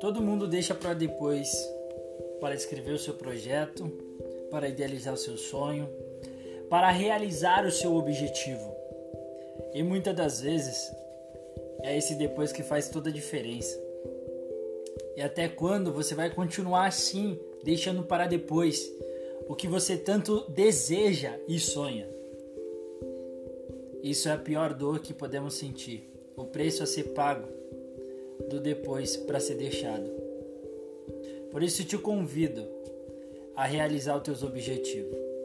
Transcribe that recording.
Todo mundo deixa para depois para escrever o seu projeto, para idealizar o seu sonho, para realizar o seu objetivo. E muitas das vezes é esse depois que faz toda a diferença. E até quando você vai continuar assim, deixando para depois o que você tanto deseja e sonha? Isso é a pior dor que podemos sentir, o preço a ser pago do depois para ser deixado. Por isso te convido a realizar os teus objetivos.